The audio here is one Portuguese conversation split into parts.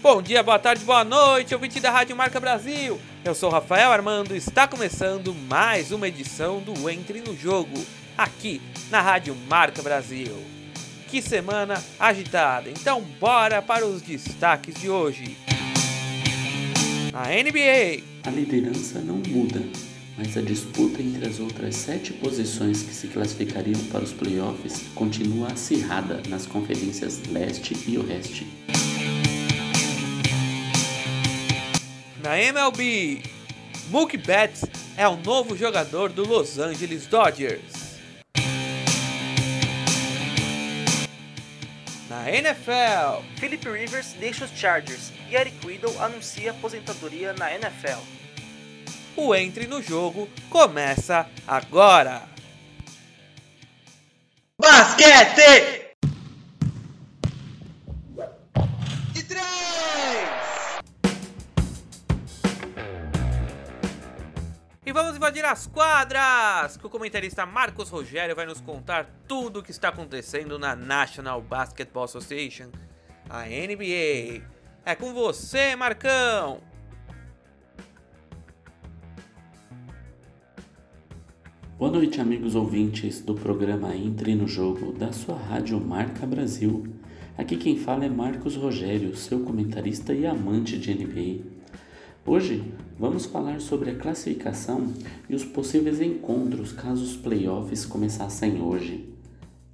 Bom dia, boa tarde, boa noite, ouvinte da Rádio Marca Brasil. Eu sou Rafael Armando e está começando mais uma edição do Entre no Jogo, aqui na Rádio Marca Brasil. Que semana agitada, então bora para os destaques de hoje. Na NBA, a liderança não muda, mas a disputa entre as outras sete posições que se classificariam para os playoffs continua acirrada nas conferências leste e oeste. Na MLB, Mookie Betts é o novo jogador do Los Angeles Dodgers. Na NFL, Philip Rivers deixa os Chargers e Eric Weddle anuncia aposentadoria na NFL. O Entre no Jogo começa agora. Basquete! E vamos invadir as quadras! Que o comentarista Marcos Rogério vai nos contar tudo o que está acontecendo na National Basketball Association, a NBA. É com você, Marcão! Boa noite, amigos ouvintes do programa Entre no Jogo da sua rádio Marca Brasil. Aqui quem fala é Marcos Rogério, seu comentarista e amante de NBA. Hoje vamos falar sobre a classificação e os possíveis encontros caso os playoffs começassem hoje.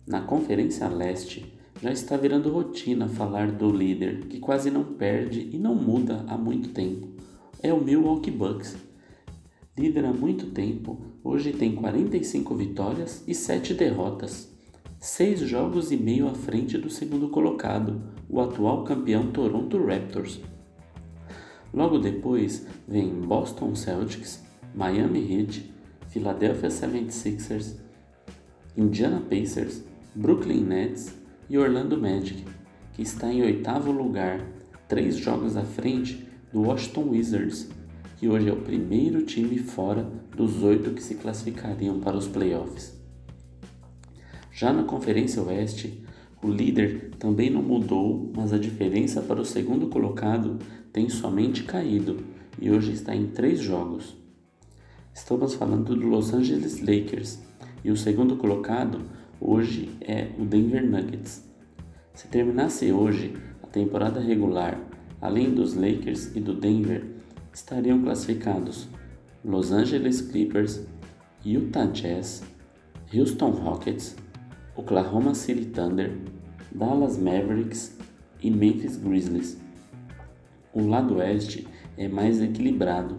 Na Conferência Leste, já está virando rotina falar do líder que quase não perde e não muda há muito tempo. É o Milwaukee Bucks. Líder há muito tempo, hoje tem 45 vitórias e 7 derrotas. Seis jogos e meio à frente do segundo colocado, o atual campeão Toronto Raptors. Logo depois vem Boston Celtics, Miami Heat, Philadelphia 76ers, Indiana Pacers, Brooklyn Nets e Orlando Magic, que está em oitavo lugar, três jogos à frente do Washington Wizards, que hoje é o primeiro time fora dos oito que se classificariam para os playoffs. Já na Conferência Oeste, o líder também não mudou, mas a diferença para o segundo colocado tem somente caído e hoje está em três jogos. Estamos falando do Los Angeles Lakers e o segundo colocado hoje é o Denver Nuggets. Se terminasse hoje a temporada regular, além dos Lakers e do Denver, estariam classificados Los Angeles Clippers, Utah Jazz, Houston Rockets, Oklahoma City Thunder, Dallas Mavericks e Memphis Grizzlies. O lado oeste é mais equilibrado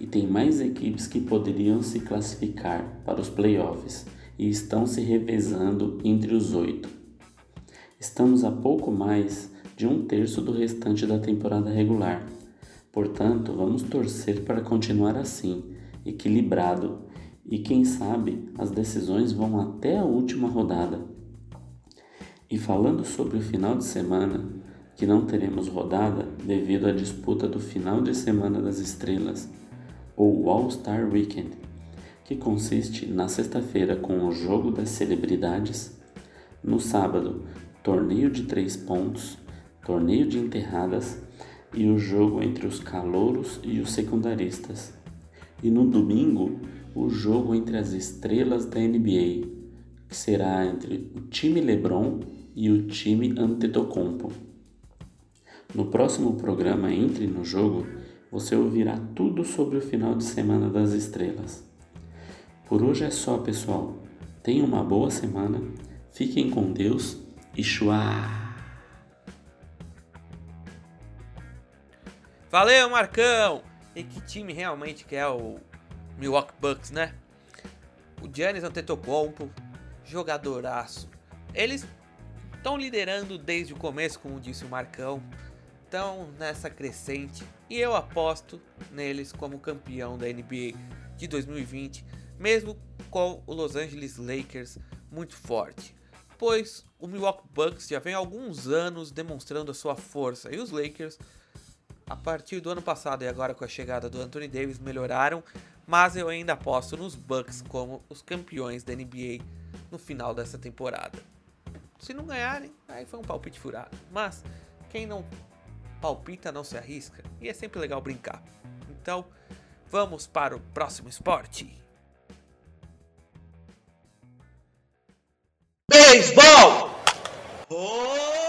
e tem mais equipes que poderiam se classificar para os playoffs e estão se revezando entre os oito. Estamos a pouco mais de um terço do restante da temporada regular, portanto, vamos torcer para continuar assim, equilibrado, e quem sabe as decisões vão até a última rodada. E falando sobre o final de semana, que não teremos rodada devido à disputa do final de semana das estrelas, ou All-Star Weekend, que consiste na sexta-feira com o jogo das celebridades, no sábado, torneio de três pontos, torneio de enterradas e o jogo entre os calouros e os secundaristas. E no domingo, o jogo entre as estrelas da NBA, que será entre o time LeBron e o time Antetokounmpo. No próximo programa Entre no Jogo, você ouvirá tudo sobre o final de semana das estrelas. Por hoje é só, pessoal. Tenham uma boa semana, fiquem com Deus e chua! Valeu, Marcão! E que time realmente que é o Milwaukee Bucks, né? O Giannis Antetokounmpo, jogadoraço. Eles estão liderando desde o começo, como disse o Marcão estão nessa crescente e eu aposto neles como campeão da NBA de 2020, mesmo com o Los Angeles Lakers muito forte. Pois o Milwaukee Bucks já vem há alguns anos demonstrando a sua força e os Lakers, a partir do ano passado e agora com a chegada do Anthony Davis, melhoraram, mas eu ainda aposto nos Bucks como os campeões da NBA no final dessa temporada. Se não ganharem, aí foi um palpite furado. Mas quem não palpita, não se arrisca e é sempre legal brincar. Então, vamos para o próximo esporte. Beisebol! Home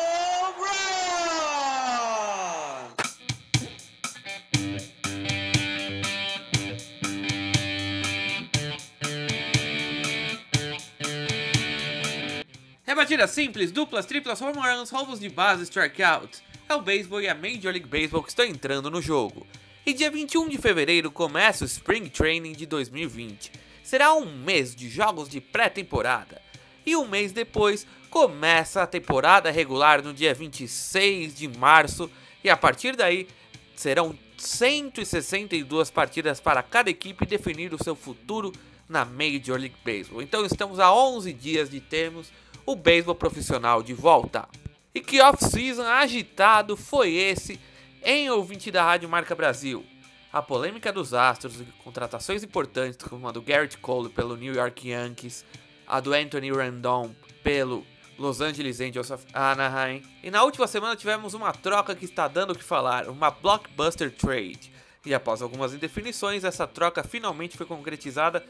Rebatida simples, duplas, triplas, home runs, roubos de base, strikeouts. É o beisebol e a Major League Baseball que estão entrando no jogo. E dia 21 de fevereiro começa o Spring Training de 2020. Será um mês de jogos de pré-temporada. E um mês depois começa a temporada regular no dia 26 de março. E a partir daí serão 162 partidas para cada equipe definir o seu futuro na Major League Baseball. Então estamos a 11 dias de termos o beisebol profissional de volta. E que off-season agitado foi esse em ouvinte da Rádio Marca Brasil. A polêmica dos Astros e contratações importantes como a do Garrett Cole pelo New York Yankees, a do Anthony Rendon pelo Los Angeles Angels of Anaheim. E na última semana tivemos uma troca que está dando o que falar, uma blockbuster trade. E após algumas indefinições, essa troca finalmente foi concretizada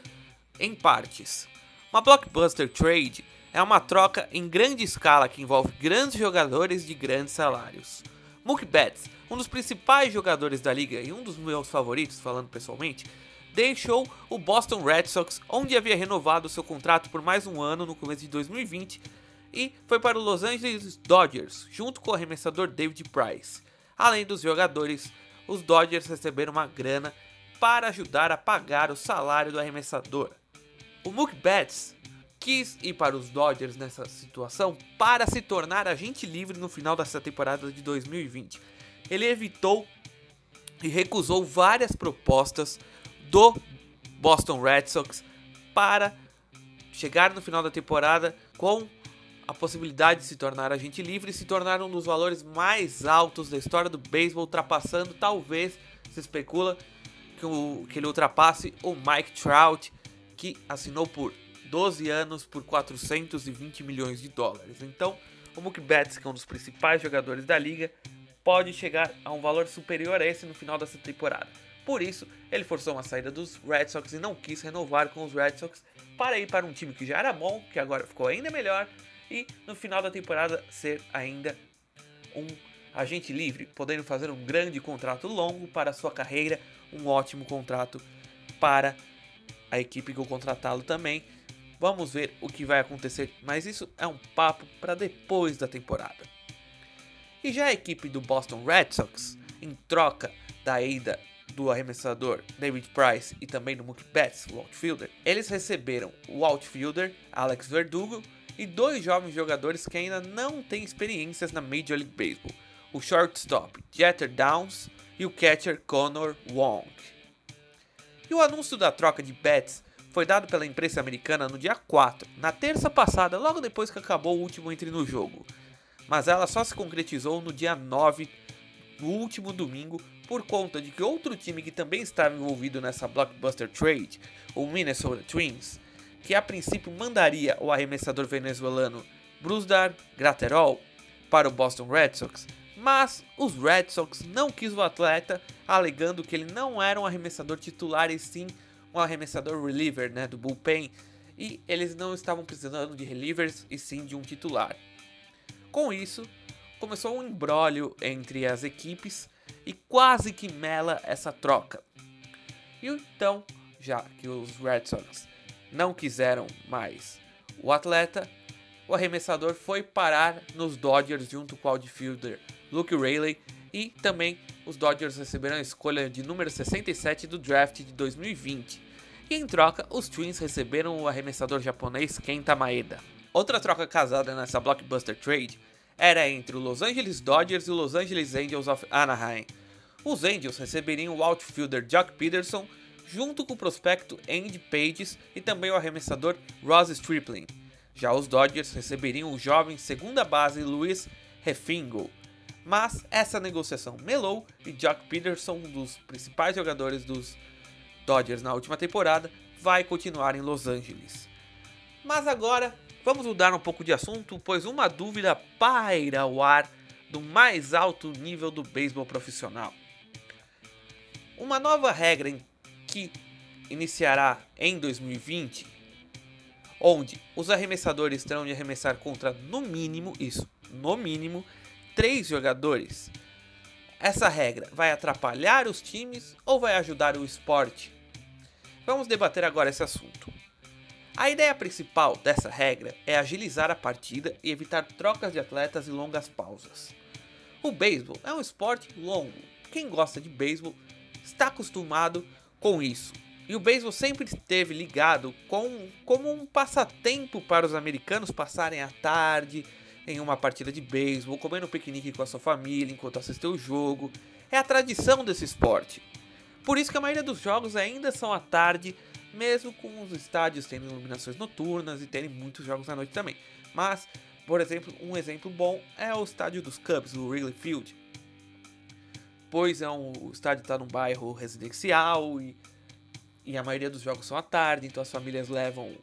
em partes. Uma blockbuster trade é uma troca em grande escala que envolve grandes jogadores de grandes salários. Mookie Betts um dos principais jogadores da liga e um dos meus favoritos, falando pessoalmente, deixou o Boston Red Sox, onde havia renovado seu contrato por mais um ano no começo de 2020, e foi para o Los Angeles Dodgers, junto com o arremessador David Price. Além dos jogadores, os Dodgers receberam uma grana para ajudar a pagar o salário do arremessador. O Mookie Betts quis ir para os Dodgers nessa situação para se tornar agente livre no final dessa temporada de 2020 ele evitou e recusou várias propostas do Boston Red Sox para chegar no final da temporada com a possibilidade de se tornar agente livre e se tornar um dos valores mais altos da história do beisebol, ultrapassando, talvez, se especula, que, o, que ele ultrapasse o Mike Trout, que assinou por 12 anos por 420 milhões de dólares. Então, o Betts, que é um dos principais jogadores da liga, pode chegar a um valor superior a esse no final dessa temporada. Por isso, ele forçou uma saída dos Red Sox e não quis renovar com os Red Sox para ir para um time que já era bom, que agora ficou ainda melhor, e no final da temporada ser ainda um agente livre, podendo fazer um grande contrato longo para sua carreira, um ótimo contrato para a equipe que o contratá-lo também. Vamos ver o que vai acontecer, mas isso é um papo para depois da temporada. E já a equipe do Boston Red Sox, em troca da ida do arremessador David Price e também do Mookie Betts, o outfielder, eles receberam o outfielder Alex Verdugo e dois jovens jogadores que ainda não têm experiências na Major League Baseball, o shortstop Jeter Downs e o catcher Connor Wong. E o anúncio da troca de Betts foi dado pela imprensa americana no dia 4, na terça passada, logo depois que acabou o último entre no jogo. Mas ela só se concretizou no dia 9, no último domingo, por conta de que outro time que também estava envolvido nessa blockbuster trade, o Minnesota Twins, que a princípio mandaria o arremessador venezuelano Brusdar Graterol para o Boston Red Sox, mas os Red Sox não quis o atleta, alegando que ele não era um arremessador titular e sim um arremessador reliever, né, do bullpen, e eles não estavam precisando de relievers e sim de um titular. Com isso, começou um embrólio entre as equipes e quase que mela essa troca. E então, já que os Red Sox não quiseram mais o atleta, o arremessador foi parar nos Dodgers junto com o outfielder Luke Rayleigh e também os Dodgers receberam a escolha de número 67 do draft de 2020. E em troca, os Twins receberam o arremessador japonês Kenta Maeda. Outra troca casada nessa blockbuster trade era entre o Los Angeles Dodgers e o Los Angeles Angels of Anaheim. Os Angels receberiam o outfielder Jock Peterson junto com o prospecto Andy Pages e também o arremessador Ross Stripling. Já os Dodgers receberiam o jovem segunda base Luis Refingo. Mas essa negociação melou e Jock Peterson, um dos principais jogadores dos Dodgers na última temporada, vai continuar em Los Angeles. Mas agora Vamos mudar um pouco de assunto, pois uma dúvida paira ao ar do mais alto nível do beisebol profissional. Uma nova regra que iniciará em 2020, onde os arremessadores terão de arremessar contra no mínimo isso, no mínimo três jogadores. Essa regra vai atrapalhar os times ou vai ajudar o esporte? Vamos debater agora esse assunto. A ideia principal dessa regra é agilizar a partida e evitar trocas de atletas e longas pausas. O beisebol é um esporte longo. Quem gosta de beisebol está acostumado com isso. E o beisebol sempre esteve ligado com, como um passatempo para os americanos passarem a tarde em uma partida de beisebol, comendo piquenique com a sua família enquanto assistem o jogo. É a tradição desse esporte. Por isso que a maioria dos jogos ainda são à tarde mesmo com os estádios tendo iluminações noturnas e terem muitos jogos à noite também. Mas, por exemplo, um exemplo bom é o estádio dos Cubs, o Wrigley Field. Pois é um, o estádio está num bairro residencial e, e a maioria dos jogos são à tarde, então as famílias levam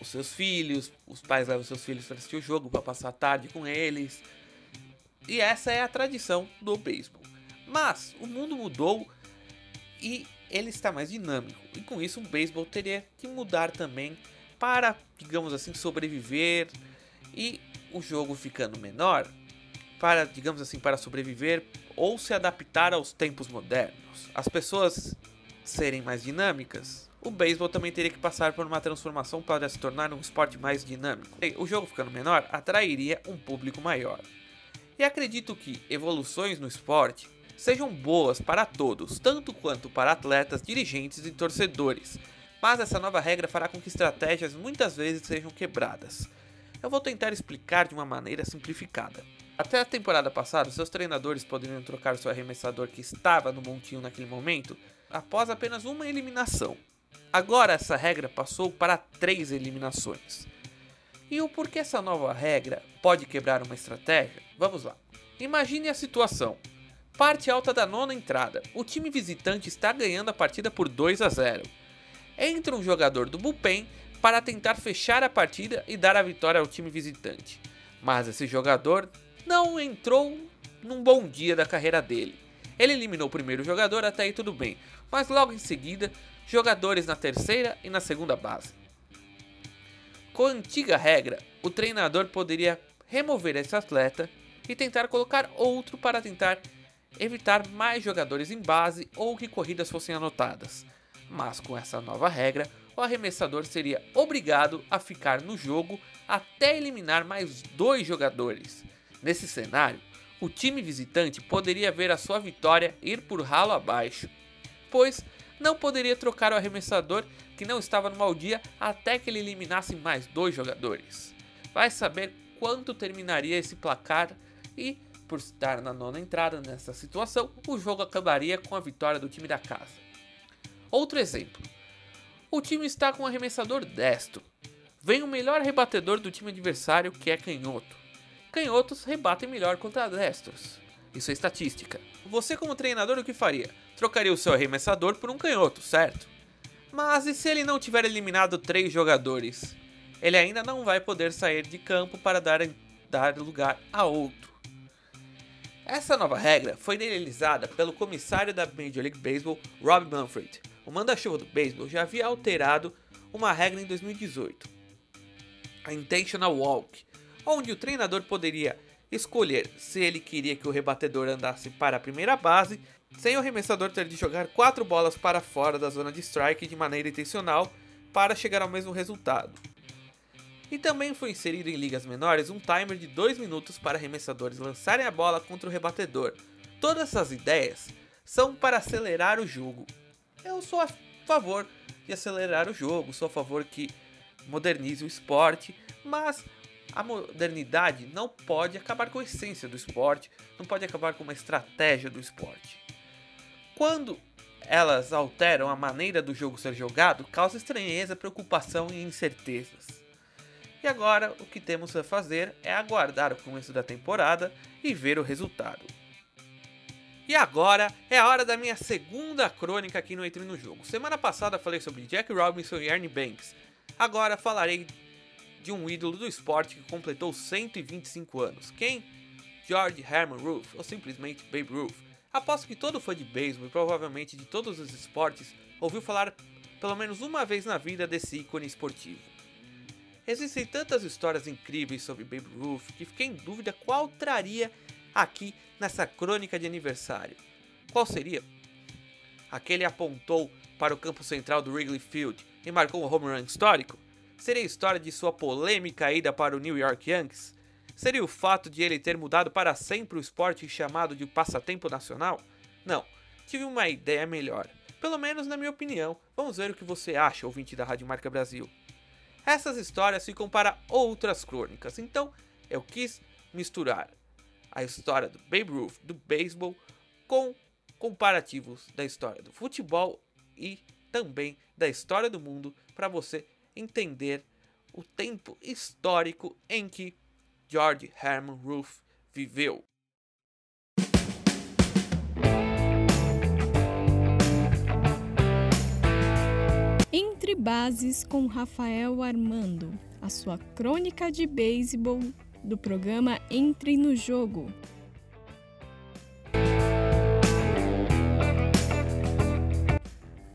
os seus filhos, os pais levam seus filhos para assistir o jogo, para passar a tarde com eles. E essa é a tradição do beisebol. Mas o mundo mudou e ele está mais dinâmico. E com isso o beisebol teria que mudar também para, digamos assim, sobreviver e o jogo ficando menor, para, digamos assim, para sobreviver ou se adaptar aos tempos modernos. As pessoas serem mais dinâmicas, o beisebol também teria que passar por uma transformação para se tornar um esporte mais dinâmico. O jogo ficando menor atrairia um público maior. E acredito que evoluções no esporte sejam boas para todos, tanto quanto para atletas, dirigentes e torcedores. Mas essa nova regra fará com que estratégias muitas vezes sejam quebradas. Eu vou tentar explicar de uma maneira simplificada. Até a temporada passada, seus treinadores poderiam trocar seu arremessador que estava no montinho naquele momento após apenas uma eliminação. Agora essa regra passou para três eliminações. E o porquê essa nova regra pode quebrar uma estratégia? Vamos lá. Imagine a situação. Parte alta da nona entrada. O time visitante está ganhando a partida por 2 a 0. Entra um jogador do bullpen para tentar fechar a partida e dar a vitória ao time visitante. Mas esse jogador não entrou num bom dia da carreira dele. Ele eliminou o primeiro jogador, até aí tudo bem, mas logo em seguida, jogadores na terceira e na segunda base. Com a antiga regra, o treinador poderia remover esse atleta e tentar colocar outro para tentar evitar mais jogadores em base ou que corridas fossem anotadas. Mas com essa nova regra, o arremessador seria obrigado a ficar no jogo até eliminar mais dois jogadores. Nesse cenário, o time visitante poderia ver a sua vitória ir por ralo abaixo, pois não poderia trocar o arremessador que não estava no mau dia até que ele eliminasse mais dois jogadores. Vai saber quanto terminaria esse placar e por estar na nona entrada nessa situação, o jogo acabaria com a vitória do time da casa. Outro exemplo: o time está com um arremessador destro. Vem o melhor rebatedor do time adversário, que é canhoto. Canhotos rebatem melhor contra destros. Isso é estatística. Você, como treinador, o que faria? Trocaria o seu arremessador por um canhoto, certo? Mas e se ele não tiver eliminado três jogadores? Ele ainda não vai poder sair de campo para dar, dar lugar a outro. Essa nova regra foi idealizada pelo comissário da Major League Baseball, Rob Manfred. O manda-chuva do beisebol já havia alterado uma regra em 2018, a Intentional Walk, onde o treinador poderia escolher se ele queria que o rebatedor andasse para a primeira base, sem o arremessador ter de jogar quatro bolas para fora da zona de strike de maneira intencional para chegar ao mesmo resultado. E também foi inserido em ligas menores um timer de 2 minutos para arremessadores lançarem a bola contra o rebatedor. Todas essas ideias são para acelerar o jogo. Eu sou a favor de acelerar o jogo, sou a favor que modernize o esporte, mas a modernidade não pode acabar com a essência do esporte, não pode acabar com uma estratégia do esporte. Quando elas alteram a maneira do jogo ser jogado, causa estranheza, preocupação e incertezas. E agora o que temos a fazer é aguardar o começo da temporada e ver o resultado. E agora é a hora da minha segunda crônica aqui no Entre no Jogo. Semana passada falei sobre Jack Robinson e Ernie Banks. Agora falarei de um ídolo do esporte que completou 125 anos. Quem? George Herman Ruth, ou simplesmente Babe Ruth. Aposto que todo fã de beisebol e provavelmente de todos os esportes ouviu falar pelo menos uma vez na vida desse ícone esportivo. Existem tantas histórias incríveis sobre Babe Ruth que fiquei em dúvida qual traria aqui nessa crônica de aniversário. Qual seria? Aquele apontou para o campo central do Wrigley Field e marcou um home run histórico? Seria a história de sua polêmica ida para o New York Yankees? Seria o fato de ele ter mudado para sempre o esporte chamado de passatempo nacional? Não, tive uma ideia melhor. Pelo menos na minha opinião. Vamos ver o que você acha, ouvinte da Rádio Marca Brasil. Essas histórias ficam para outras crônicas, então eu quis misturar a história do Babe Ruth do beisebol com comparativos da história do futebol e também da história do mundo para você entender o tempo histórico em que George Herman Ruth viveu. Bases com Rafael Armando, a sua crônica de beisebol do programa Entre no Jogo.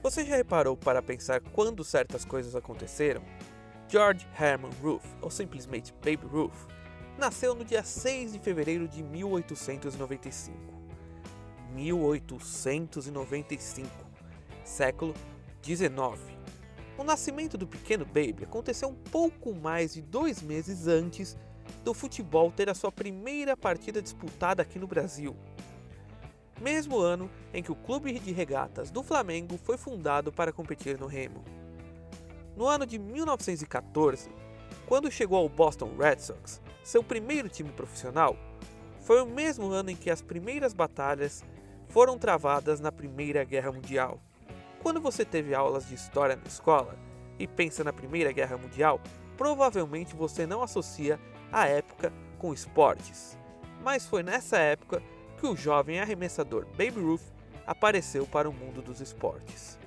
Você já reparou para pensar quando certas coisas aconteceram? George Herman Ruth, ou simplesmente Babe Ruth, nasceu no dia 6 de fevereiro de 1895. 1895, século 19. O nascimento do pequeno Baby aconteceu um pouco mais de dois meses antes do futebol ter a sua primeira partida disputada aqui no Brasil. Mesmo ano em que o Clube de Regatas do Flamengo foi fundado para competir no remo. No ano de 1914, quando chegou ao Boston Red Sox, seu primeiro time profissional, foi o mesmo ano em que as primeiras batalhas foram travadas na Primeira Guerra Mundial. Quando você teve aulas de história na escola e pensa na Primeira Guerra Mundial, provavelmente você não associa a época com esportes. Mas foi nessa época que o jovem arremessador Babe Ruth apareceu para o mundo dos esportes.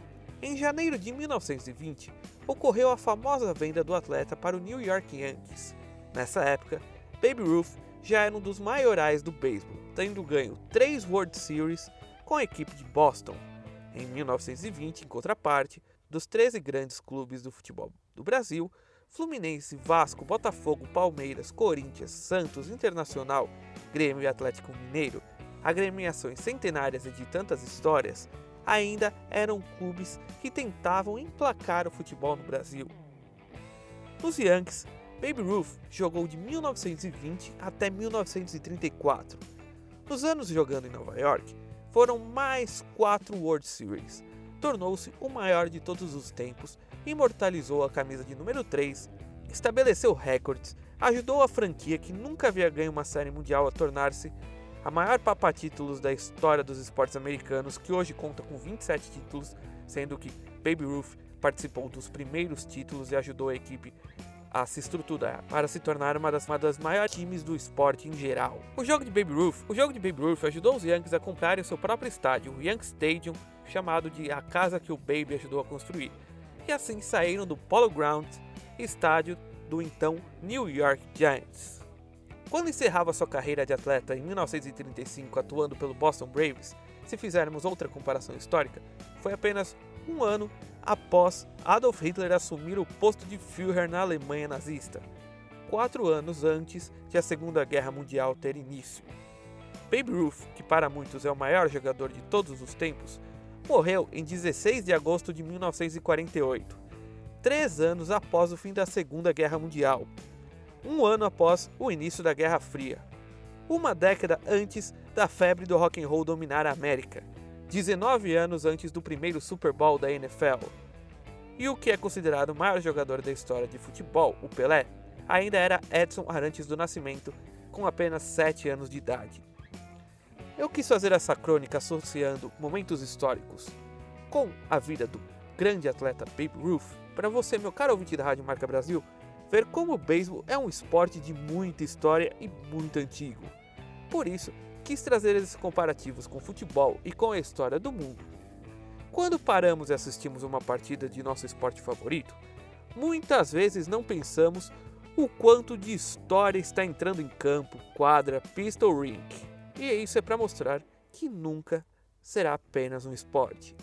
Em janeiro de 1920, ocorreu a famosa venda do atleta para o New York Yankees. Nessa época, Babe Ruth já era um dos maiorais do beisebol, tendo ganho três World Series com a equipe de Boston, em 1920, em contraparte, dos 13 grandes clubes do futebol do Brasil, Fluminense, Vasco, Botafogo, Palmeiras, Corinthians, Santos, Internacional, Grêmio e Atlético Mineiro, agremiações centenárias e de tantas histórias, ainda eram clubes que tentavam emplacar o futebol no Brasil. Nos Yankees, Babe Ruth jogou de 1920 até 1934. Nos anos jogando em Nova York, foram mais quatro World Series. Tornou-se o maior de todos os tempos, imortalizou a camisa de número 3, estabeleceu recordes, ajudou a franquia que nunca havia ganho uma série mundial a tornar-se a maior papa-títulos da história dos esportes americanos, que hoje conta com 27 títulos, sendo que Babe Ruth participou dos primeiros títulos e ajudou a equipe a se estruturar para se tornar uma das, uma das maiores times do esporte em geral. O jogo de Babe Ruth, o jogo de Babe Ruth ajudou os Yankees a comprarem seu próprio estádio, o Yankee Stadium, chamado de a casa que o Baby ajudou a construir. E assim saíram do Polo Ground, estádio do então New York Giants. Quando encerrava sua carreira de atleta em 1935 atuando pelo Boston Braves, se fizermos outra comparação histórica, foi apenas um ano após Adolf Hitler assumir o posto de Führer na Alemanha nazista, quatro anos antes de a Segunda Guerra Mundial ter início. Babe Ruth, que para muitos é o maior jogador de todos os tempos, morreu em 16 de agosto de 1948, três anos após o fim da Segunda Guerra Mundial, um ano após o início da Guerra Fria, uma década antes da febre do rock and roll dominar a América 19 anos antes do primeiro Super Bowl da NFL. E o que é considerado o maior jogador da história de futebol, o Pelé, ainda era Edson Arantes do Nascimento, com apenas 7 anos de idade. Eu quis fazer essa crônica associando momentos históricos com a vida do grande atleta Babe Ruth, para você, meu caro ouvinte da Rádio Marca Brasil, ver como o beisebol é um esporte de muita história e muito antigo. Por isso, quis trazer esses comparativos com o futebol e com a história do mundo. Quando paramos e assistimos uma partida de nosso esporte favorito, muitas vezes não pensamos o quanto de história está entrando em campo, quadra, pista ou rink. E isso é para mostrar que nunca será apenas um esporte.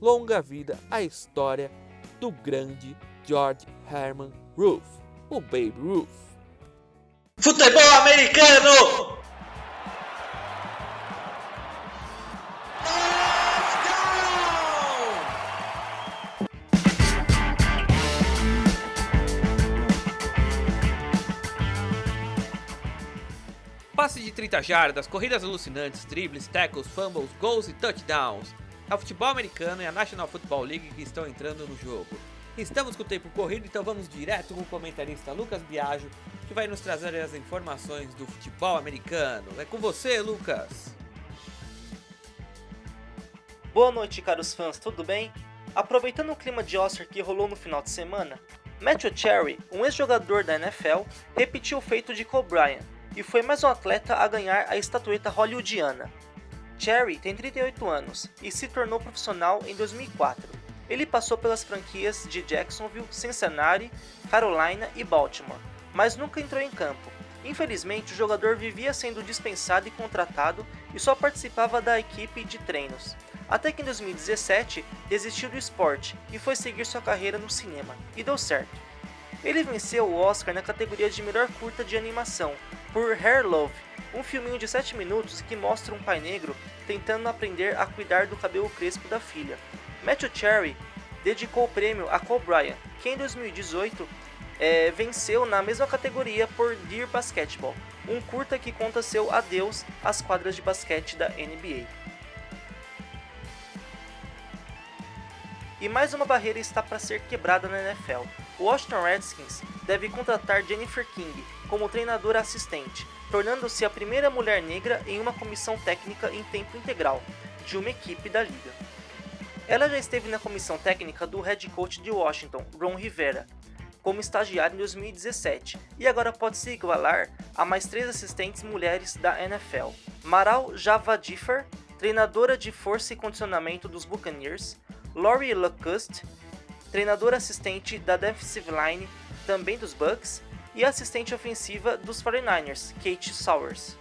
Longa vida à história do grande George Herman Ruth, o Babe Ruth. Futebol americano! 30 jardas, corridas alucinantes, dribles, tackles, fumbles, gols e touchdowns. É o futebol americano e a National Football League que estão entrando no jogo. Estamos com o tempo corrido, então vamos direto com o comentarista Lucas Biagio, que vai nos trazer as informações do futebol americano. É com você, Lucas! Boa noite, caros fãs, tudo bem? Aproveitando o clima de Oscar que rolou no final de semana, Matthew Cherry, um ex-jogador da NFL, repetiu o feito de Cole Bryant e foi mais um atleta a ganhar a estatueta hollywoodiana. Cherry tem 38 anos e se tornou profissional em 2004. Ele passou pelas franquias de Jacksonville, Cincinnati, Carolina e Baltimore, mas nunca entrou em campo. Infelizmente, o jogador vivia sendo dispensado e contratado e só participava da equipe de treinos. Até que em 2017 desistiu do esporte e foi seguir sua carreira no cinema, e deu certo. Ele venceu o Oscar na categoria de melhor curta de animação por Hair Love, um filminho de 7 minutos que mostra um pai negro tentando aprender a cuidar do cabelo crespo da filha. Matthew Cherry dedicou o prêmio a Cole Bryant, que em 2018 é, venceu na mesma categoria por Dear Basketball, um curta que conta seu adeus às quadras de basquete da NBA. E mais uma barreira está para ser quebrada na NFL. O Washington Redskins deve contratar Jennifer King como treinadora assistente, tornando-se a primeira mulher negra em uma comissão técnica em tempo integral de uma equipe da liga. Ela já esteve na comissão técnica do head coach de Washington, Ron Rivera, como estagiária em 2017 e agora pode se igualar a mais três assistentes mulheres da NFL. Maral Javadifer, treinadora de força e condicionamento dos Buccaneers, Laurie Lacuste, treinadora assistente da defensive line também dos Bucks e assistente ofensiva dos 49ers, Kate Sowers.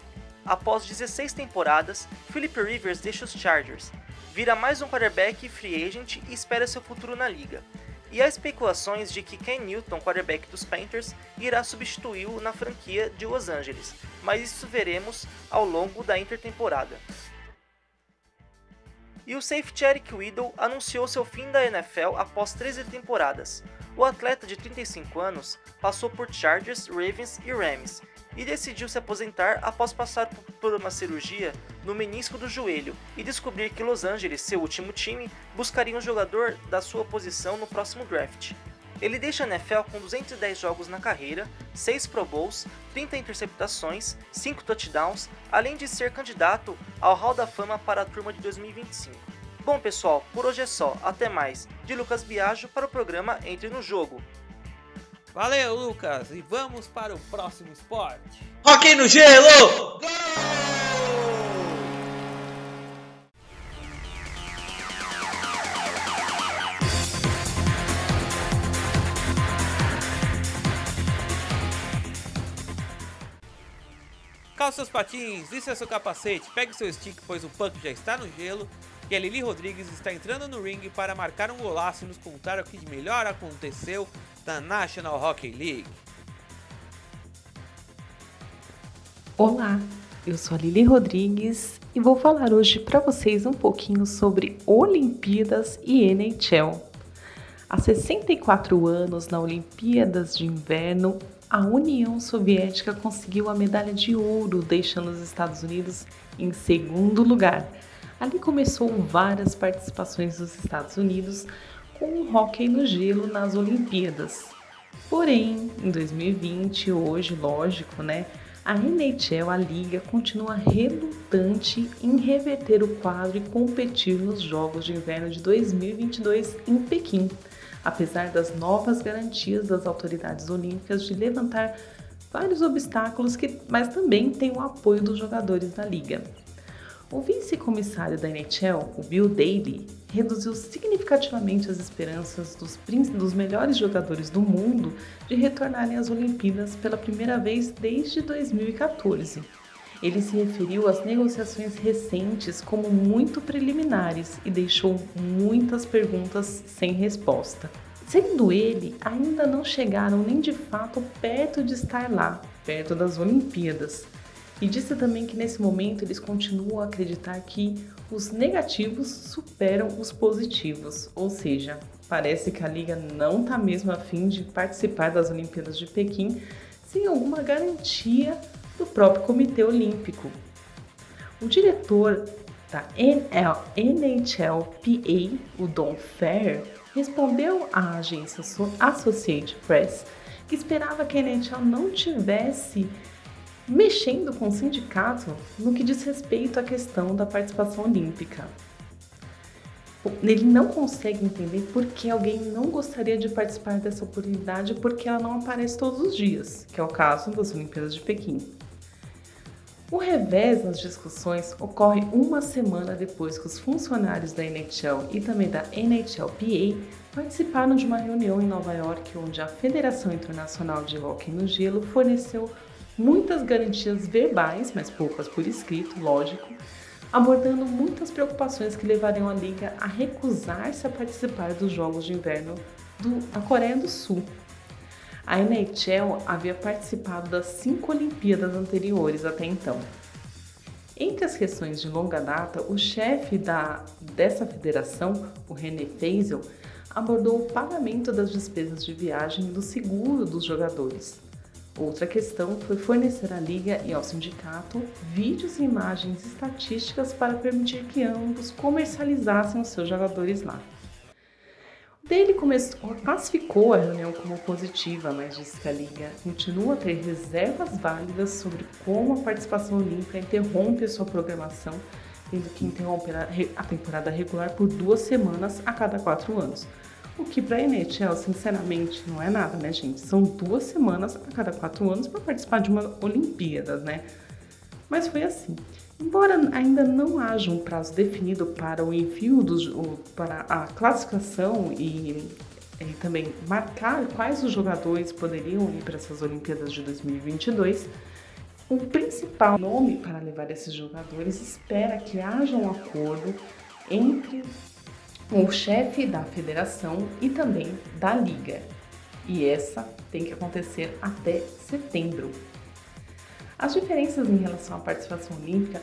Após 16 temporadas, Philip Rivers deixa os Chargers, vira mais um quarterback free agent e espera seu futuro na liga. E há especulações de que Ken Newton, quarterback dos Panthers, irá substituí-lo na franquia de Los Angeles, mas isso veremos ao longo da intertemporada. E o safety Eric Weddle anunciou seu fim da NFL após 13 temporadas. O atleta de 35 anos passou por Chargers, Ravens e Rams e decidiu se aposentar após passar por uma cirurgia no menisco do joelho e descobrir que Los Angeles, seu último time, buscaria um jogador da sua posição no próximo draft. Ele deixa a NFL com 210 jogos na carreira, 6 Pro Bowls, 30 interceptações, 5 touchdowns, além de ser candidato ao Hall da Fama para a turma de 2025. Bom pessoal, por hoje é só, até mais. De Lucas Biagio para o programa Entre no Jogo. Valeu, Lucas, e vamos para o próximo esporte. Hockey no gelo! Calça seus patins, vista seu capacete, pegue seu stick, pois o punk já está no gelo e a Lili Rodrigues está entrando no ringue para marcar um golaço e nos contar o que de melhor aconteceu na National Hockey League. Olá, eu sou a Lili Rodrigues e vou falar hoje para vocês um pouquinho sobre Olimpíadas e NHL. Há 64 anos, na Olimpíadas de Inverno, a União Soviética conseguiu a medalha de ouro, deixando os Estados Unidos em segundo lugar. Ali começou várias participações dos Estados Unidos com o hóquei no gelo nas Olimpíadas. Porém, em 2020, hoje, lógico, né? A NHL, a liga, continua relutante em reverter o quadro e competir nos Jogos de Inverno de 2022 em Pequim, apesar das novas garantias das autoridades olímpicas de levantar vários obstáculos que, mas também tem o apoio dos jogadores da liga. O vice-comissário da NHL, o Bill Daly, reduziu significativamente as esperanças dos, dos melhores jogadores do mundo de retornarem às Olimpíadas pela primeira vez desde 2014. Ele se referiu às negociações recentes como muito preliminares e deixou muitas perguntas sem resposta. Segundo ele, ainda não chegaram nem de fato perto de estar lá, perto das Olimpíadas. E disse também que nesse momento eles continuam a acreditar que os negativos superam os positivos, ou seja, parece que a liga não está mesmo a fim de participar das Olimpíadas de Pequim sem alguma garantia do próprio Comitê Olímpico. O diretor da NHLPA, o Don Fair, respondeu à agência Associated Press que esperava que a NHL não tivesse mexendo com o sindicato no que diz respeito à questão da participação olímpica. Ele não consegue entender por que alguém não gostaria de participar dessa oportunidade porque ela não aparece todos os dias, que é o caso das Olimpíadas de Pequim. O revés nas discussões ocorre uma semana depois que os funcionários da NHL e também da NHLPA participaram de uma reunião em Nova York onde a Federação Internacional de Hockey no Gelo forneceu muitas garantias verbais, mas poucas por escrito, lógico, abordando muitas preocupações que levariam a liga a recusar-se a participar dos Jogos de Inverno do, da Coreia do Sul a NHL havia participado das cinco Olimpíadas anteriores até então. Entre as questões de longa data, o chefe da, dessa federação, o René Feisel, abordou o pagamento das despesas de viagem do seguro dos jogadores. Outra questão foi fornecer à liga e ao sindicato vídeos e imagens estatísticas para permitir que ambos comercializassem os seus jogadores lá. Ele começou, classificou a reunião como positiva, mas disse que a Liga continua a ter reservas válidas sobre como a participação olímpica interrompe sua programação, tendo que interromper a temporada regular por duas semanas a cada quatro anos. O que para a NHL, sinceramente, não é nada, né, gente? São duas semanas a cada quatro anos para participar de uma Olimpíadas, né? Mas foi assim. Embora ainda não haja um prazo definido para o envio dos, para a classificação e, e também marcar quais os jogadores poderiam ir para essas Olimpíadas de 2022, o principal nome para levar esses jogadores espera que haja um acordo entre o chefe da federação e também da liga. E essa tem que acontecer até setembro. As diferenças em relação à participação olímpica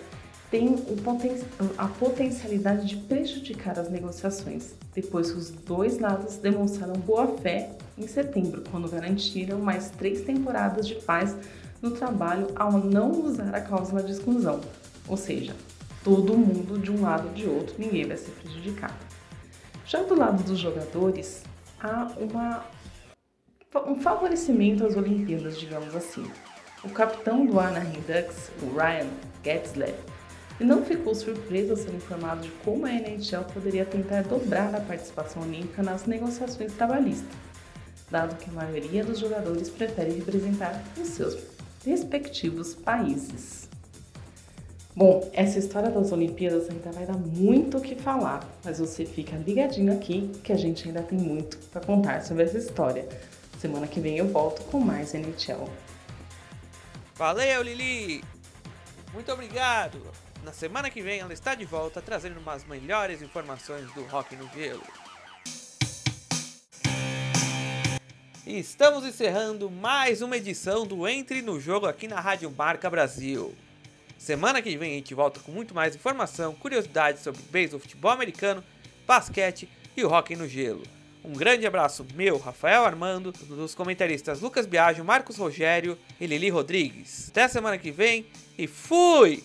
têm poten a potencialidade de prejudicar as negociações, depois que os dois lados demonstraram boa fé em setembro, quando garantiram mais três temporadas de paz no trabalho ao não usar a cláusula de exclusão, ou seja, todo mundo de um lado ou de outro, ninguém vai ser prejudicado. Já do lado dos jogadores, há uma, um favorecimento às Olimpíadas, digamos assim. O capitão do Anaheim Ducks, o Ryan Getzlaff, não ficou surpreso ao ser informado de como a NHL poderia tentar dobrar a participação olímpica nas negociações trabalhistas, dado que a maioria dos jogadores prefere representar os seus respectivos países. Bom, essa história das Olimpíadas ainda vai dar muito o que falar, mas você fica ligadinho aqui que a gente ainda tem muito para contar sobre essa história. Semana que vem eu volto com mais NHL. Valeu, Lili! Muito obrigado! Na semana que vem ela está de volta trazendo umas melhores informações do rock no gelo. E estamos encerrando mais uma edição do Entre no Jogo aqui na Rádio Marca Brasil. Semana que vem a gente volta com muito mais informação, curiosidades sobre beisebol, futebol americano, basquete e o rock no gelo. Um grande abraço meu, Rafael Armando, dos comentaristas Lucas Biagio, Marcos Rogério e Lili Rodrigues. Até a semana que vem e fui!